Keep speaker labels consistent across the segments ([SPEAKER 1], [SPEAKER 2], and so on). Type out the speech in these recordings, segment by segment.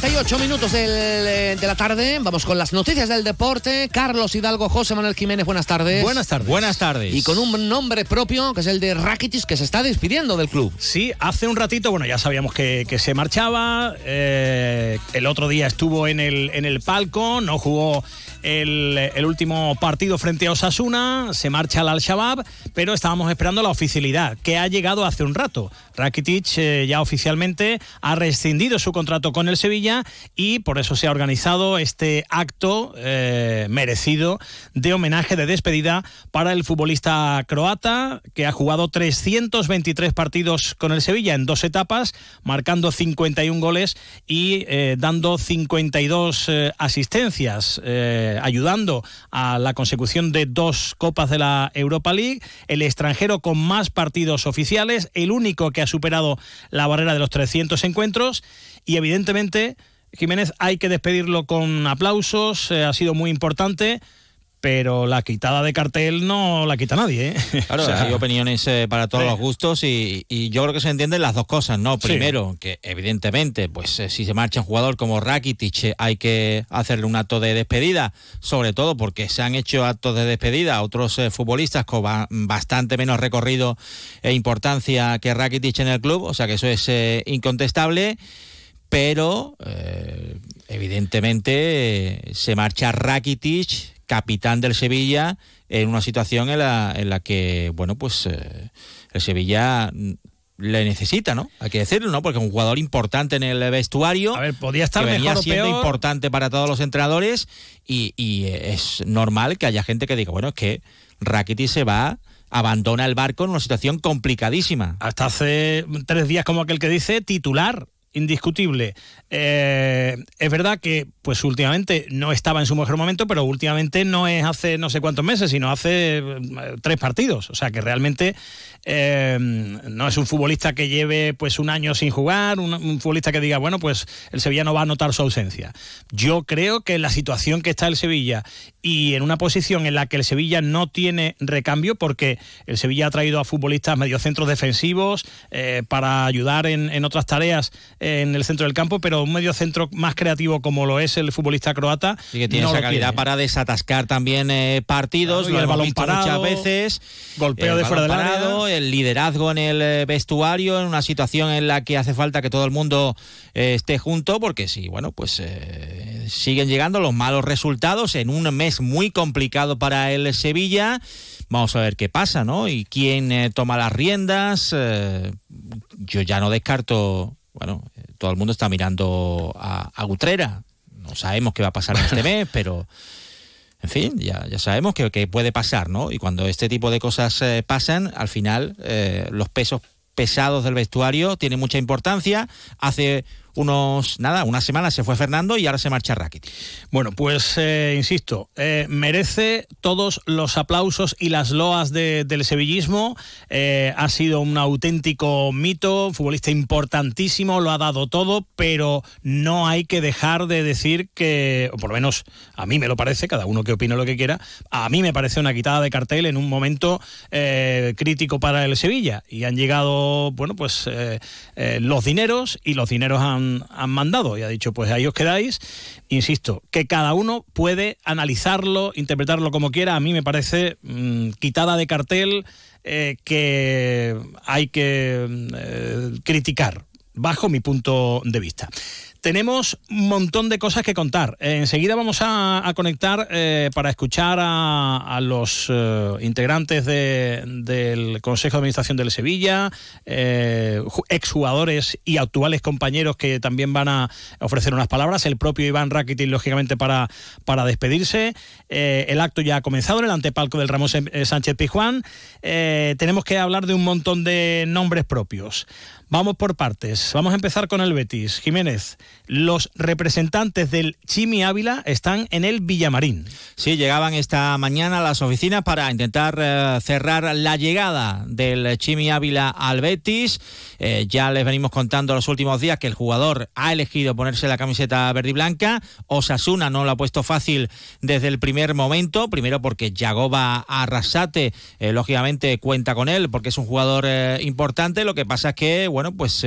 [SPEAKER 1] 38 minutos eh, de la tarde. Vamos con las noticias del deporte. Carlos Hidalgo, José Manuel Jiménez, buenas tardes.
[SPEAKER 2] Buenas tardes.
[SPEAKER 3] Buenas tardes.
[SPEAKER 1] Y con un nombre propio, que es el de Rakitic, que se está despidiendo del club.
[SPEAKER 2] Sí, hace un ratito, bueno, ya sabíamos que, se marchaba. Eh, el otro día estuvo en el, en el palco, no jugó el, último partido frente a Osasuna, se marcha al Al-Shabaab, pero estábamos esperando la oficialidad, que ha llegado hace un rato. Rakitic eh, ya oficialmente ha rescindido su contrato con el Sevilla y por eso se ha organizado este acto eh, merecido de homenaje de despedida para el futbolista croata que ha jugado 323 partidos con el Sevilla en dos etapas, marcando 51 goles y eh, dando 52 asistencias. Ayudando a la consecución de dos copas de la Europa League, el extranjero con más partidos oficiales, el único que ha superado la barrera de los 300 encuentros. Y evidentemente Jiménez hay que despedirlo con aplausos, eh, ha sido muy importante pero la quitada de cartel no la quita nadie.
[SPEAKER 3] ¿eh? Claro, hay opiniones eh, para todos los gustos y, yo creo que se entienden las dos cosas, ¿no? Primero, que evidentemente, pues eh, si se marcha un jugador como Rakitic eh, hay que hacerle un acto de despedida, sobre todo porque se han hecho actos de despedida a otros futbolistas con bastante menos recorrido e importancia que Rakitic en el club, o sea que eso es incontestable pero evidentemente se marcha Rakitic capitán del Sevilla en una situación en la, en la que, bueno, pues eh, el Sevilla le necesita, ¿no? Hay que decirlo, ¿no? Porque es un jugador importante en el vestuario.
[SPEAKER 2] A ver, podía estar que venía
[SPEAKER 3] siendo importante para todos los entrenadores y, y, es normal que haya gente que diga, bueno, es que Rakitic se va abandona el barco en una situación complicadísima.
[SPEAKER 2] Hasta hace tres días, como aquel que dice, titular indiscutible. Eh, es verdad que, pues últimamente no estaba en su mejor momento, pero últimamente no es hace no sé cuántos meses, sino hace eh, tres partidos. O sea que realmente eh, no es un futbolista que lleve pues un año sin jugar, un, futbolista que diga, bueno, pues el Sevilla no va a notar su ausencia. Yo creo que la situación que está el Sevilla y en una posición en la que el Sevilla no tiene recambio, porque el Sevilla ha traído a futbolistas mediocentros defensivos para ayudar en, en otras tareas en el centro del campo, pero un medio centro más creativo como lo es el futbolista croata.
[SPEAKER 3] Y que tiene esa calidad para desatascar también eh, partidos,
[SPEAKER 2] y el balón parado,
[SPEAKER 3] muchas veces.
[SPEAKER 2] Golpeo de fuera del área.
[SPEAKER 3] El liderazgo en el eh, vestuario, en una situación en la que hace falta que todo el mundo eh, esté junto, porque sí, bueno, pues siguen llegando los malos resultados en un mes muy complicado para el Sevilla. Vamos a ver qué pasa, ¿no? Y quién toma las riendas. yo ya no descarto bueno, todo el mundo está mirando a, a Gutrera. No sabemos qué va a pasar en este mes, pero en fin, ya, ya sabemos que, puede pasar, ¿no? Y cuando este tipo de cosas eh, pasan, al final eh, los pesos pesados del vestuario tienen mucha importancia. Hace unos, nada, una semana se fue Fernando y ahora se marcha Rakitic.
[SPEAKER 2] Bueno, pues eh, insisto, eh, merece todos los aplausos y las loas del sevillismo. Eh, ha sido un auténtico mito, futbolista importantísimo, lo ha dado todo, pero no hay que dejar de decir que, o por lo menos a mí me lo parece, cada uno que opine lo que quiera, a mí me parece una quitada de cartel en un momento crítico para el Sevilla. Y han llegado, bueno, pues los dineros y los dineros han han, mandado y ha dicho, pues ahí os quedáis. Insisto, que cada uno puede analizarlo, interpretarlo como quiera. A mí me parece mm, quitada de cartel eh, que hay que mm, eh, criticar, bajo mi punto de vista. Tenemos un montón de cosas que contar. enseguida vamos a, conectar eh, para escuchar a, los eh, integrantes del Consejo de Administración del Sevilla, eh, exjugadores y actuales compañeros que también van a ofrecer unas palabras. El propio Iván Rakitic, lógicamente, para, para despedirse. el acto ya ha comenzado en el antepalco del Ramos Sánchez Pijuán. tenemos que hablar de un montón de nombres propios. Vamos por partes. Vamos a empezar con el Betis. Jiménez, los representantes del Chimi Ávila están en el Villamarín.
[SPEAKER 3] Sí, llegaban esta mañana a las oficinas para intentar eh, cerrar la llegada del Chimi Ávila al Betis. Eh, ya les venimos contando los últimos días que el jugador ha elegido ponerse la camiseta verde y blanca. Osasuna no lo ha puesto fácil desde el primer momento. Primero porque Yagoba Arrasate, eh, lógicamente, cuenta con él porque es un jugador importante. Lo que pasa es que, bueno, pues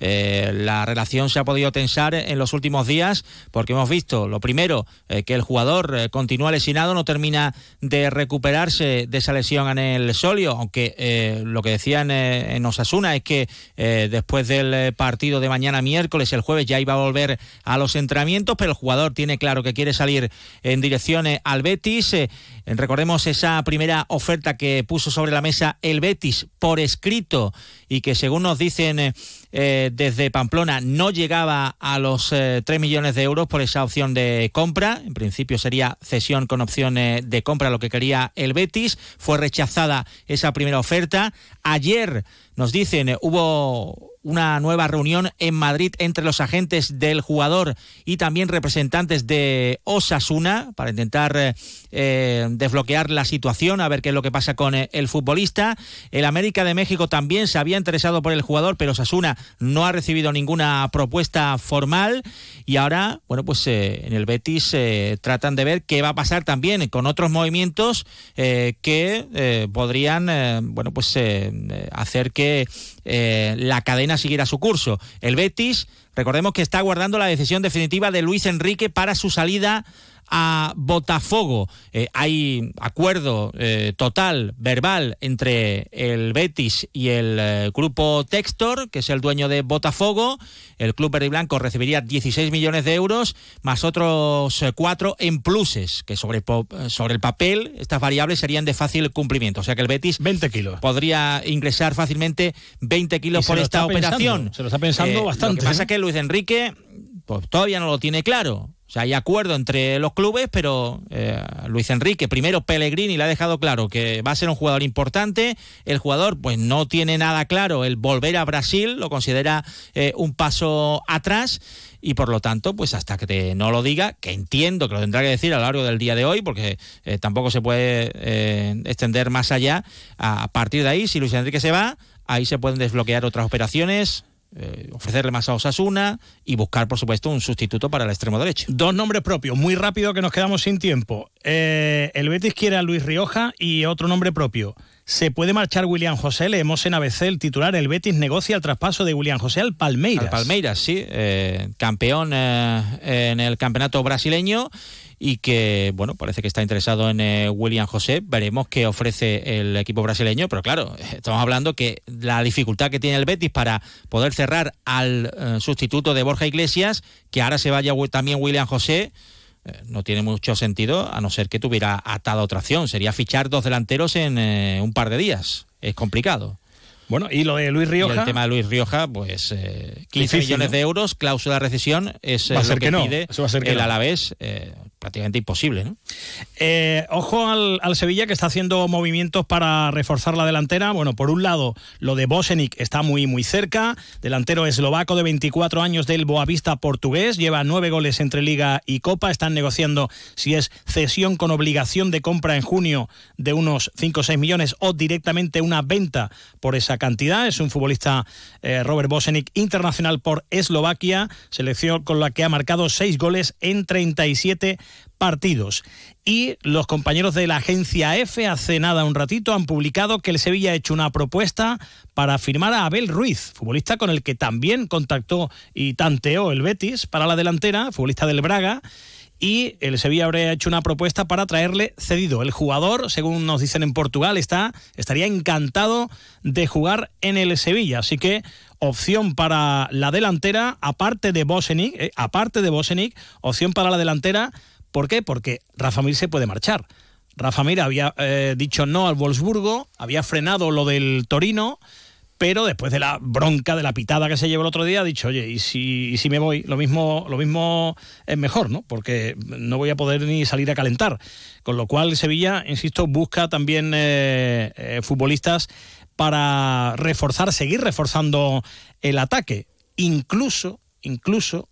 [SPEAKER 3] la relación se ha podido tensar en los últimos días, porque hemos visto, lo primero, eh, que el jugador eh, continúa lesionado, no termina de recuperarse de esa lesión en el solio, aunque eh, lo que decían en Osasuna es que después del partido de mañana miércoles, el jueves ya iba a volver a los entrenamientos, pero el jugador tiene claro que quiere salir en dirección al Betis. recordemos esa primera oferta que puso sobre la mesa el Betis por escrito y que según nos dicen desde Pamplona no llegaba a los 3 eh, millones de euros por esa opción de compra. En principio sería cesión con opción eh, de compra, lo que quería el Betis. Fue rechazada esa primera oferta. Ayer nos dicen, eh, hubo una nueva reunión en Madrid entre los agentes del jugador y también representantes de Osasuna para intentar eh, eh, desbloquear la situación, a ver qué es lo que pasa con el futbolista. El América de México también se había interesado por el jugador, pero Osasuna no ha recibido ninguna propuesta formal y ahora, bueno, pues en el Betis tratan de ver qué va a pasar también con otros movimientos que podrían, bueno, pues hacer que eh, la cadena siguiera su curso. El Betis, recordemos que está guardando la decisión definitiva de Luis Enrique para su salida a Botafogo. Eh, hay acuerdo eh, total, verbal, entre el Betis y el eh, grupo Textor, que es el dueño de Botafogo. El club verde y blanco recibiría 16 millones de euros, más otros cuatro en pluses, que sobre, sobre el papel estas variables serían de fácil cumplimiento. O sea que el Betis
[SPEAKER 2] 20 kilos.
[SPEAKER 3] podría ingresar fácilmente 20 kilos por esta operación.
[SPEAKER 2] se lo está pensando bastante.
[SPEAKER 3] Lo que pasa es que Luis Enrique pues, todavía no lo tiene claro. O sea, hay acuerdo entre los clubes, pero eh, Luis Enrique, primero Pellegrini le ha dejado claro que va a ser un jugador importante. El jugador, pues no tiene nada claro el volver a Brasil, lo considera eh, un paso atrás y por lo tanto, pues hasta que no lo diga, que entiendo que lo tendrá que decir a lo largo del día de hoy, porque eh, tampoco se puede extender más allá. A partir de ahí, si Luis Enrique se va, ahí se pueden desbloquear otras operaciones eh, ofrecerle más a Osasuna y buscar, por supuesto, un sustituto para el extremo derecho.
[SPEAKER 2] Dos nombres propios, muy rápido que nos quedamos sin tiempo. Eh, el Betis quiere a Luis Rioja y otro nombre propio. ¿Se puede marchar William José? Leemos en ABC el titular. El Betis negocia el traspaso de William José al Palmeiras.
[SPEAKER 3] Al Palmeiras, sí. Eh, campeón en el campeonato brasileño y que, bueno, parece que está interesado en eh, William José. Veremos qué ofrece el equipo brasileño, pero claro, estamos hablando que la dificultad que tiene el Betis para poder cerrar al eh, sustituto de Borja Iglesias, que ahora se vaya también William José, eh, no tiene mucho sentido a no ser que tuviera atada otra acción. Sería fichar dos delanteros en un par de días. Es complicado.
[SPEAKER 2] Bueno, y lo de Luis Rioja.
[SPEAKER 3] el tema de Luis Rioja, pues 15 millones de euros, cláusula de recesión, es lo que, pide el Alavés prácticamente imposible. ¿no?
[SPEAKER 2] Eh, ojo al, Sevilla que está haciendo movimientos para reforzar la delantera. Bueno, por un lado, lo de Bosenic está muy, muy cerca. Delantero eslovaco de 24 años del Boavista portugués. Lleva nueve goles entre Liga y Copa. Están negociando si es cesión con obligación de compra en junio de unos 5 o 6 millones o directamente una venta por esa cantidad. Es un futbolista, eh, Robert Bosenic, internacional por Eslovaquia. Selección con la que ha marcado 6 goles en 37 partidos. Y los compañeros de la agencia F hace nada un ratito han publicado que el Sevilla ha hecho una propuesta para firmar a Abel Ruiz, futbolista con el que también contactó y tanteó el Betis para la delantera, futbolista del Braga y el Sevilla habría hecho una propuesta para traerle cedido. El jugador, según nos dicen en Portugal, está, estaría encantado de jugar en el Sevilla. Así que opción para la delantera, aparte de Bosenic, eh, aparte de Bosenic, opción para la delantera ¿Por qué? Porque Rafa Mir se puede marchar. Rafa Mir había eh, dicho no al Wolfsburgo, había frenado lo del Torino, pero después de la bronca, de la pitada que se llevó el otro día, ha dicho, oye, ¿y si, me voy? Lo mismo, lo mismo es mejor, ¿no? Porque no voy a poder ni salir a calentar. Con lo cual, Sevilla, insisto, busca también eh, eh, futbolistas para reforzar, seguir reforzando el ataque. Incluso, incluso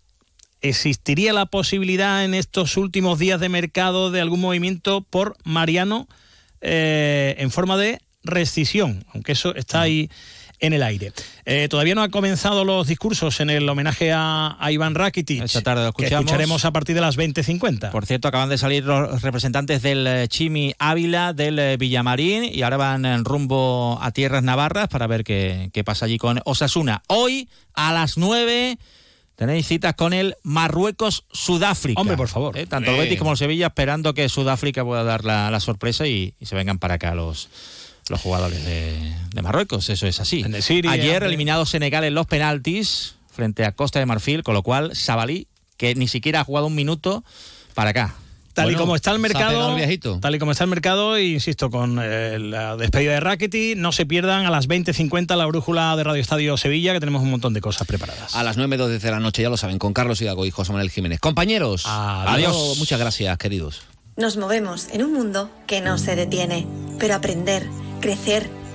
[SPEAKER 2] ¿existiría la posibilidad en estos últimos días de mercado de algún movimiento por Mariano eh, en forma de rescisión? Aunque eso está ahí en el aire. Eh, todavía no han comenzado los discursos en el homenaje a, Iván Rakitic.
[SPEAKER 3] Esta tarde lo escuchamos.
[SPEAKER 2] Que escucharemos a partir de las 20.50.
[SPEAKER 3] Por cierto, acaban de salir los representantes del eh, Chimi Ávila, del Villamarín, y ahora van en rumbo a Tierras Navarras para ver qué, qué pasa allí con Osasuna. Hoy, a las 9... Tenéis citas con el Marruecos-Sudáfrica.
[SPEAKER 2] Hombre, por favor.
[SPEAKER 3] Tanto el Betis como el Sevilla esperando que Sudáfrica pueda dar la, sorpresa y, y, se vengan para acá los, los jugadores de, Marruecos, eso es así. Ayer eliminado Senegal en los penaltis frente a Costa de Marfil, con lo cual Sabalí, que ni siquiera ha jugado un minuto, para acá.
[SPEAKER 2] Tal y como está el mercado, tal y como está el mercado, insisto, con eh, la despedida de Rackety, no se pierdan a las 20.50 la brújula de Radio Estadio Sevilla, que tenemos un montón de cosas preparadas.
[SPEAKER 1] A las 9.12 de la noche, ya lo saben, con Carlos Hidalgo y José Manuel Jiménez. Compañeros, adiós. Muchas gracias, queridos.
[SPEAKER 4] Nos movemos en un mundo que no se detiene, pero aprender Crecer,